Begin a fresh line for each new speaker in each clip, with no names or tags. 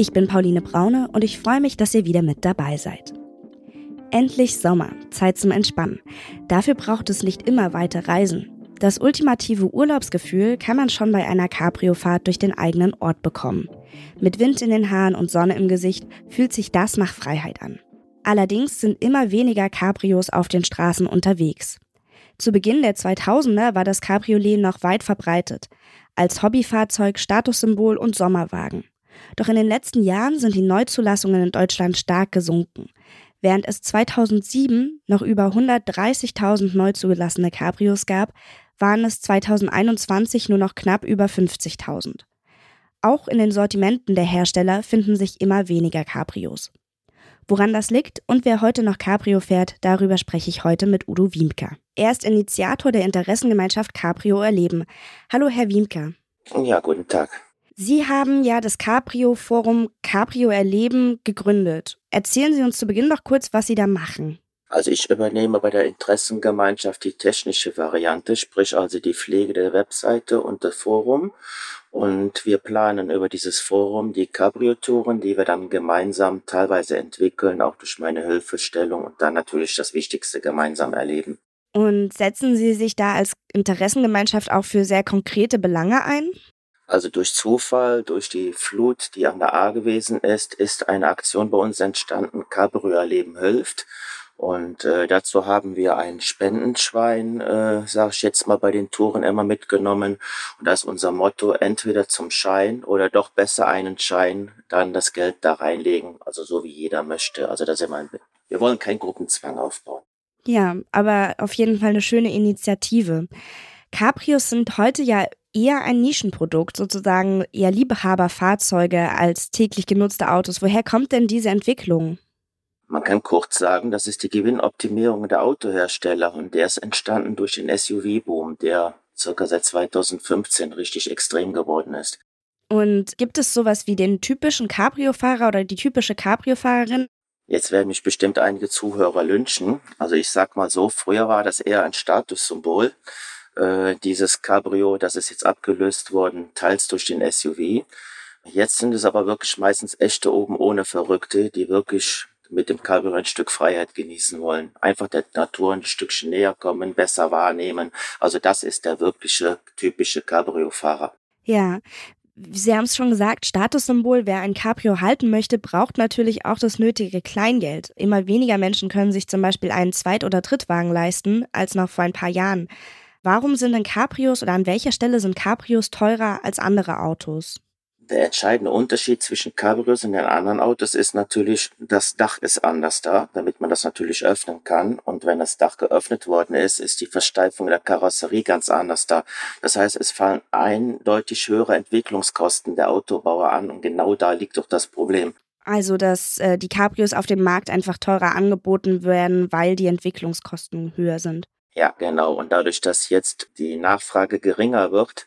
Ich bin Pauline Braune und ich freue mich, dass ihr wieder mit dabei seid. Endlich Sommer, Zeit zum Entspannen. Dafür braucht es nicht immer weite Reisen. Das ultimative Urlaubsgefühl kann man schon bei einer Cabrio-Fahrt durch den eigenen Ort bekommen. Mit Wind in den Haaren und Sonne im Gesicht fühlt sich das nach Freiheit an. Allerdings sind immer weniger Cabrios auf den Straßen unterwegs. Zu Beginn der 2000er war das Cabriolet noch weit verbreitet, als Hobbyfahrzeug, Statussymbol und Sommerwagen. Doch in den letzten Jahren sind die Neuzulassungen in Deutschland stark gesunken. Während es 2007 noch über 130.000 neu zugelassene Cabrios gab, waren es 2021 nur noch knapp über 50.000. Auch in den Sortimenten der Hersteller finden sich immer weniger Cabrios. Woran das liegt und wer heute noch Cabrio fährt, darüber spreche ich heute mit Udo Wiemke. Er ist Initiator der Interessengemeinschaft Cabrio Erleben. Hallo, Herr Wiemke.
Ja, guten Tag.
Sie haben ja das Cabrio-Forum Cabrio Erleben gegründet. Erzählen Sie uns zu Beginn doch kurz, was Sie da machen.
Also ich übernehme bei der Interessengemeinschaft die technische Variante, sprich also die Pflege der Webseite und das Forum. Und wir planen über dieses Forum die Cabrio-Touren, die wir dann gemeinsam teilweise entwickeln, auch durch meine Hilfestellung und dann natürlich das Wichtigste gemeinsam erleben.
Und setzen Sie sich da als Interessengemeinschaft auch für sehr konkrete Belange ein?
Also durch Zufall, durch die Flut, die an der A gewesen ist, ist eine Aktion bei uns entstanden, Cabrio Leben hilft. Und äh, dazu haben wir ein Spendenschwein, äh, sage ich jetzt mal, bei den Touren immer mitgenommen. Und da ist unser Motto, entweder zum Schein oder doch besser einen Schein, dann das Geld da reinlegen. Also so wie jeder möchte. Also da sind wir, wir wollen keinen Gruppenzwang aufbauen.
Ja, aber auf jeden Fall eine schöne Initiative. Cabrios sind heute ja eher ein Nischenprodukt, sozusagen eher Liebhaberfahrzeuge als täglich genutzte Autos. Woher kommt denn diese Entwicklung?
Man kann kurz sagen, das ist die Gewinnoptimierung der Autohersteller und der ist entstanden durch den SUV-Boom, der circa seit 2015 richtig extrem geworden ist.
Und gibt es sowas wie den typischen Cabrio-Fahrer oder die typische Cabrio-Fahrerin?
Jetzt werden mich bestimmt einige Zuhörer lynchen. Also ich sag mal so, früher war das eher ein Statussymbol. Äh, dieses Cabrio, das ist jetzt abgelöst worden, teils durch den SUV. Jetzt sind es aber wirklich meistens echte oben ohne Verrückte, die wirklich mit dem Cabrio ein Stück Freiheit genießen wollen. Einfach der Natur ein Stückchen näher kommen, besser wahrnehmen. Also das ist der wirkliche, typische Cabrio-Fahrer.
Ja, Sie haben es schon gesagt, Statussymbol, wer ein Cabrio halten möchte, braucht natürlich auch das nötige Kleingeld. Immer weniger Menschen können sich zum Beispiel einen Zweit- oder Drittwagen leisten als noch vor ein paar Jahren. Warum sind denn Cabrios oder an welcher Stelle sind Cabrios teurer als andere Autos?
Der entscheidende Unterschied zwischen Cabrios und den anderen Autos ist natürlich, das Dach ist anders da, damit man das natürlich öffnen kann. Und wenn das Dach geöffnet worden ist, ist die Versteifung der Karosserie ganz anders da. Das heißt, es fallen eindeutig höhere Entwicklungskosten der Autobauer an und genau da liegt doch das Problem.
Also, dass äh, die Cabrios auf dem Markt einfach teurer angeboten werden, weil die Entwicklungskosten höher sind.
Ja, genau. Und dadurch, dass jetzt die Nachfrage geringer wird,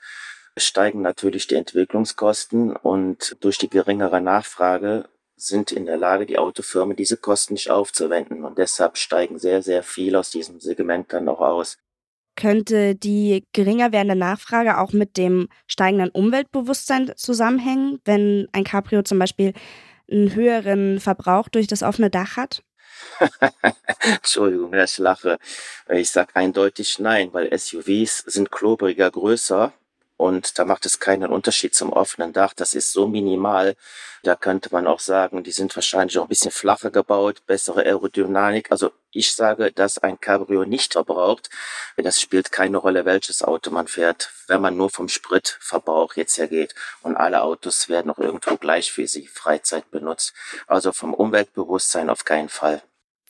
steigen natürlich die Entwicklungskosten und durch die geringere Nachfrage sind in der Lage, die Autofirmen diese Kosten nicht aufzuwenden. Und deshalb steigen sehr, sehr viel aus diesem Segment dann auch aus.
Könnte die geringer werdende Nachfrage auch mit dem steigenden Umweltbewusstsein zusammenhängen, wenn ein Cabrio zum Beispiel einen höheren Verbrauch durch das offene Dach hat?
Entschuldigung, ich lache. Ich sage eindeutig nein, weil SUVs sind klobriger, größer und da macht es keinen Unterschied zum offenen Dach. Das ist so minimal. Da könnte man auch sagen, die sind wahrscheinlich auch ein bisschen flacher gebaut, bessere Aerodynamik. Also ich sage, dass ein Cabrio nicht verbraucht. Das spielt keine Rolle, welches Auto man fährt, wenn man nur vom Spritverbrauch jetzt her geht. Und alle Autos werden auch irgendwo gleich für sie Freizeit benutzt. Also vom Umweltbewusstsein auf keinen Fall.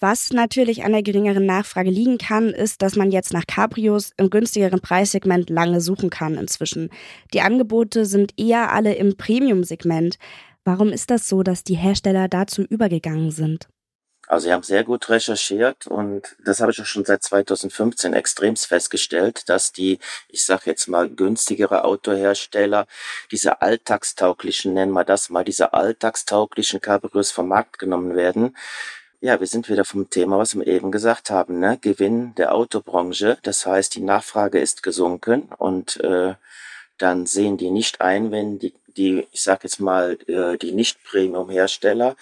Was natürlich an der geringeren Nachfrage liegen kann, ist, dass man jetzt nach Cabrios im günstigeren Preissegment lange suchen kann inzwischen. Die Angebote sind eher alle im Premium-Segment. Warum ist das so, dass die Hersteller dazu übergegangen sind?
Also sie haben sehr gut recherchiert und das habe ich auch schon seit 2015 extremst festgestellt, dass die, ich sage jetzt mal, günstigere Autohersteller diese alltagstauglichen, nennen wir das mal, diese alltagstauglichen Cabrios vom Markt genommen werden. Ja, wir sind wieder vom Thema, was wir eben gesagt haben, ne? Gewinn der Autobranche. Das heißt, die Nachfrage ist gesunken und äh, dann sehen die nicht ein, wenn die, die ich sage jetzt mal, äh, die Nicht-Premium-Hersteller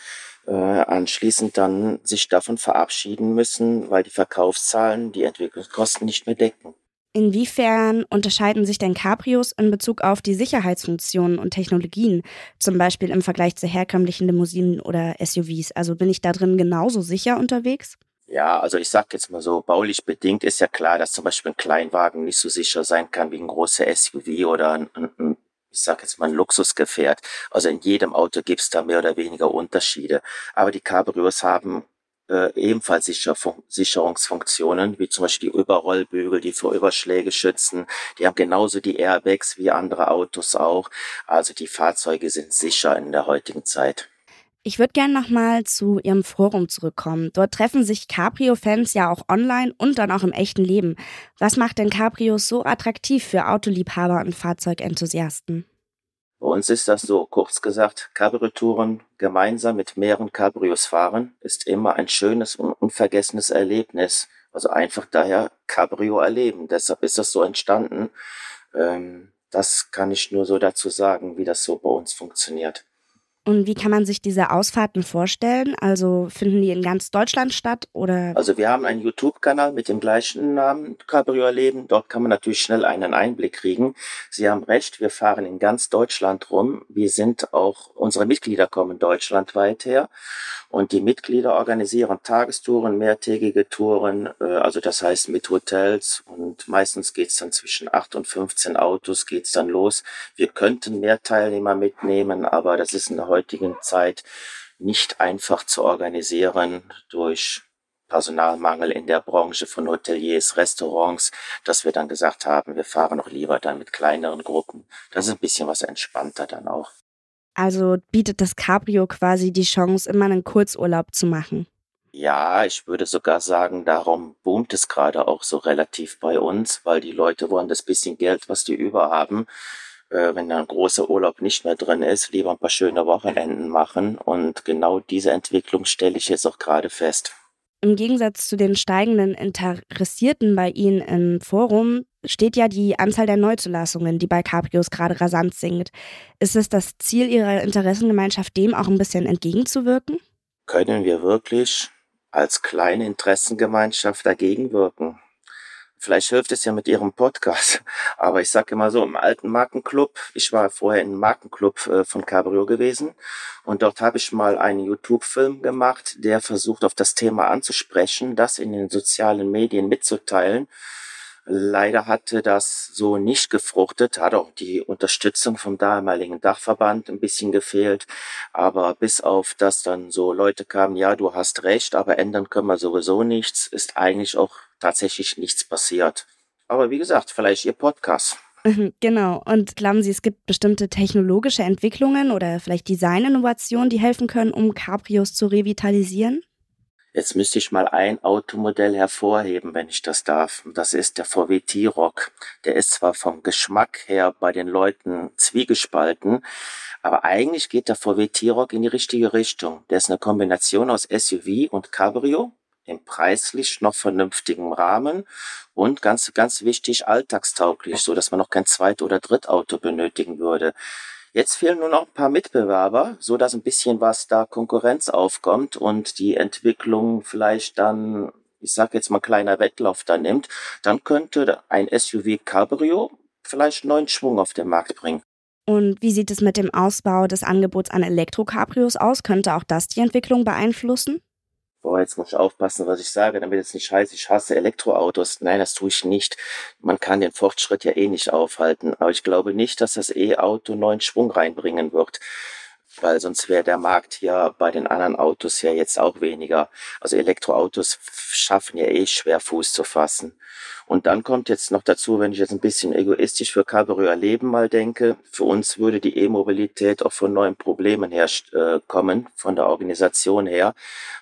äh, anschließend dann sich davon verabschieden müssen, weil die Verkaufszahlen die Entwicklungskosten nicht mehr decken.
Inwiefern unterscheiden sich denn Cabrios in Bezug auf die Sicherheitsfunktionen und Technologien, zum Beispiel im Vergleich zu herkömmlichen Limousinen oder SUVs? Also bin ich da drin genauso sicher unterwegs?
Ja, also ich sag jetzt mal so, baulich bedingt ist ja klar, dass zum Beispiel ein Kleinwagen nicht so sicher sein kann wie ein großer SUV oder ein, ein ich sage jetzt mal ein Luxusgefährt. Also in jedem Auto gibt's da mehr oder weniger Unterschiede. Aber die Cabrios haben äh, ebenfalls Sicher Sicherungsfunktionen, wie zum Beispiel die Überrollbügel, die vor Überschläge schützen. Die haben genauso die Airbags wie andere Autos auch. Also die Fahrzeuge sind sicher in der heutigen Zeit.
Ich würde gerne nochmal zu Ihrem Forum zurückkommen. Dort treffen sich Cabrio-Fans ja auch online und dann auch im echten Leben. Was macht denn Cabrios so attraktiv für Autoliebhaber und Fahrzeugenthusiasten?
Bei uns ist das so, kurz gesagt, Cabrio-Touren gemeinsam mit mehreren Cabrios fahren ist immer ein schönes und unvergessenes Erlebnis. Also einfach daher Cabrio erleben. Deshalb ist das so entstanden. Ähm, das kann ich nur so dazu sagen, wie das so bei uns funktioniert.
Und wie kann man sich diese Ausfahrten vorstellen? Also finden die in ganz Deutschland statt oder?
Also wir haben einen YouTube-Kanal mit dem gleichen Namen, Cabrio Erleben. Dort kann man natürlich schnell einen Einblick kriegen. Sie haben recht, wir fahren in ganz Deutschland rum. Wir sind auch, unsere Mitglieder kommen deutschlandweit her. Und die Mitglieder organisieren Tagestouren, mehrtägige Touren, äh, also das heißt mit Hotels und meistens geht's dann zwischen acht und 15 Autos geht's dann los. Wir könnten mehr Teilnehmer mitnehmen, aber das ist in der heutigen Zeit nicht einfach zu organisieren durch Personalmangel in der Branche von Hoteliers, Restaurants, dass wir dann gesagt haben, wir fahren noch lieber dann mit kleineren Gruppen. Das ist ein bisschen was entspannter dann auch.
Also bietet das Cabrio quasi die Chance, immer einen Kurzurlaub zu machen.
Ja, ich würde sogar sagen, darum boomt es gerade auch so relativ bei uns, weil die Leute wollen das bisschen Geld, was die über haben, äh, wenn da ein großer Urlaub nicht mehr drin ist, lieber ein paar schöne Wochenenden machen. Und genau diese Entwicklung stelle ich jetzt auch gerade fest.
Im Gegensatz zu den steigenden Interessierten bei Ihnen im Forum steht ja die Anzahl der Neuzulassungen, die bei Cabrios gerade rasant sinkt. Ist es das Ziel Ihrer Interessengemeinschaft, dem auch ein bisschen entgegenzuwirken?
Können wir wirklich als kleine Interessengemeinschaft dagegen wirken? Vielleicht hilft es ja mit Ihrem Podcast. Aber ich sage immer so, im alten Markenclub, ich war vorher im Markenclub äh, von Cabrio gewesen und dort habe ich mal einen YouTube-Film gemacht, der versucht, auf das Thema anzusprechen, das in den sozialen Medien mitzuteilen. Leider hatte das so nicht gefruchtet, hat auch die Unterstützung vom damaligen Dachverband ein bisschen gefehlt. Aber bis auf das dann so Leute kamen, ja, du hast recht, aber ändern können wir sowieso nichts, ist eigentlich auch tatsächlich nichts passiert. Aber wie gesagt, vielleicht Ihr Podcast.
Genau. Und glauben Sie, es gibt bestimmte technologische Entwicklungen oder vielleicht Designinnovationen, die helfen können, um Cabrios zu revitalisieren?
Jetzt müsste ich mal ein Automodell hervorheben, wenn ich das darf. Das ist der VW T-Rock. Der ist zwar vom Geschmack her bei den Leuten zwiegespalten, aber eigentlich geht der VW T-Rock in die richtige Richtung. Der ist eine Kombination aus SUV und Cabrio im preislich noch vernünftigen Rahmen und ganz, ganz wichtig, alltagstauglich, so dass man noch kein Zweit- oder Drittauto benötigen würde. Jetzt fehlen nur noch ein paar Mitbewerber, so dass ein bisschen was da Konkurrenz aufkommt und die Entwicklung vielleicht dann, ich sag jetzt mal kleiner Wettlauf da nimmt, dann könnte ein SUV Cabrio vielleicht neuen Schwung auf den Markt bringen.
Und wie sieht es mit dem Ausbau des Angebots an Elektro-Cabrios aus? Könnte auch das die Entwicklung beeinflussen?
Boah, jetzt muss ich aufpassen, was ich sage, damit es nicht heißt, ich hasse Elektroautos. Nein, das tue ich nicht. Man kann den Fortschritt ja eh nicht aufhalten. Aber ich glaube nicht, dass das E-Auto neuen Schwung reinbringen wird. Weil sonst wäre der Markt ja bei den anderen Autos ja jetzt auch weniger. Also Elektroautos schaffen ja eh schwer Fuß zu fassen. Und dann kommt jetzt noch dazu, wenn ich jetzt ein bisschen egoistisch für Cabrio Leben mal denke, für uns würde die E-Mobilität auch von neuen Problemen her äh, kommen, von der Organisation her,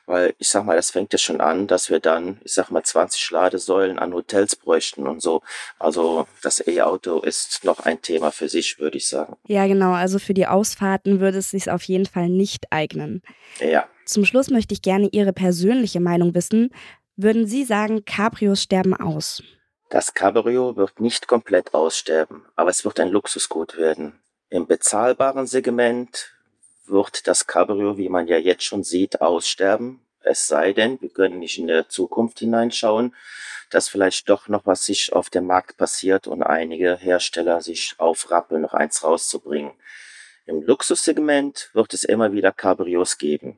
weil ich sag mal, das fängt ja schon an, dass wir dann, ich sag mal, 20 Ladesäulen an Hotels bräuchten und so. Also das E-Auto ist noch ein Thema für sich, würde ich sagen.
Ja, genau. Also für die Ausfahrten würde es sich auf jeden Fall nicht eignen.
Ja.
Zum Schluss möchte ich gerne Ihre persönliche Meinung wissen. Würden Sie sagen, Cabrios sterben aus?
Das Cabrio wird nicht komplett aussterben, aber es wird ein Luxusgut werden. Im bezahlbaren Segment wird das Cabrio, wie man ja jetzt schon sieht, aussterben. Es sei denn, wir können nicht in der Zukunft hineinschauen, dass vielleicht doch noch was sich auf dem Markt passiert und einige Hersteller sich aufrappeln, noch eins rauszubringen. Im Luxussegment wird es immer wieder Cabrios geben.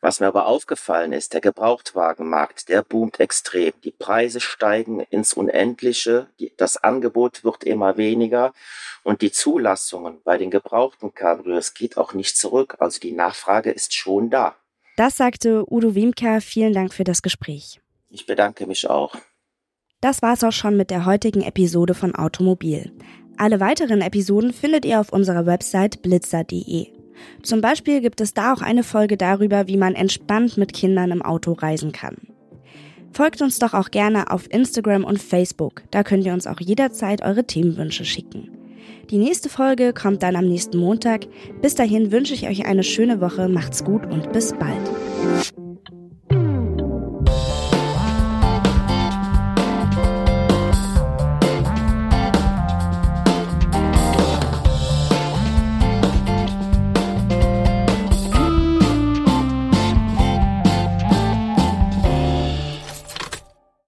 Was mir aber aufgefallen ist, der Gebrauchtwagenmarkt, der boomt extrem. Die Preise steigen ins Unendliche, das Angebot wird immer weniger und die Zulassungen bei den gebrauchten Cabrios geht auch nicht zurück. Also die Nachfrage ist schon da.
Das sagte Udo Wiemker. Vielen Dank für das Gespräch.
Ich bedanke mich auch.
Das war's auch schon mit der heutigen Episode von Automobil. Alle weiteren Episoden findet ihr auf unserer Website blitzer.de. Zum Beispiel gibt es da auch eine Folge darüber, wie man entspannt mit Kindern im Auto reisen kann. Folgt uns doch auch gerne auf Instagram und Facebook, da könnt ihr uns auch jederzeit eure Themenwünsche schicken. Die nächste Folge kommt dann am nächsten Montag. Bis dahin wünsche ich euch eine schöne Woche, macht's gut und bis bald.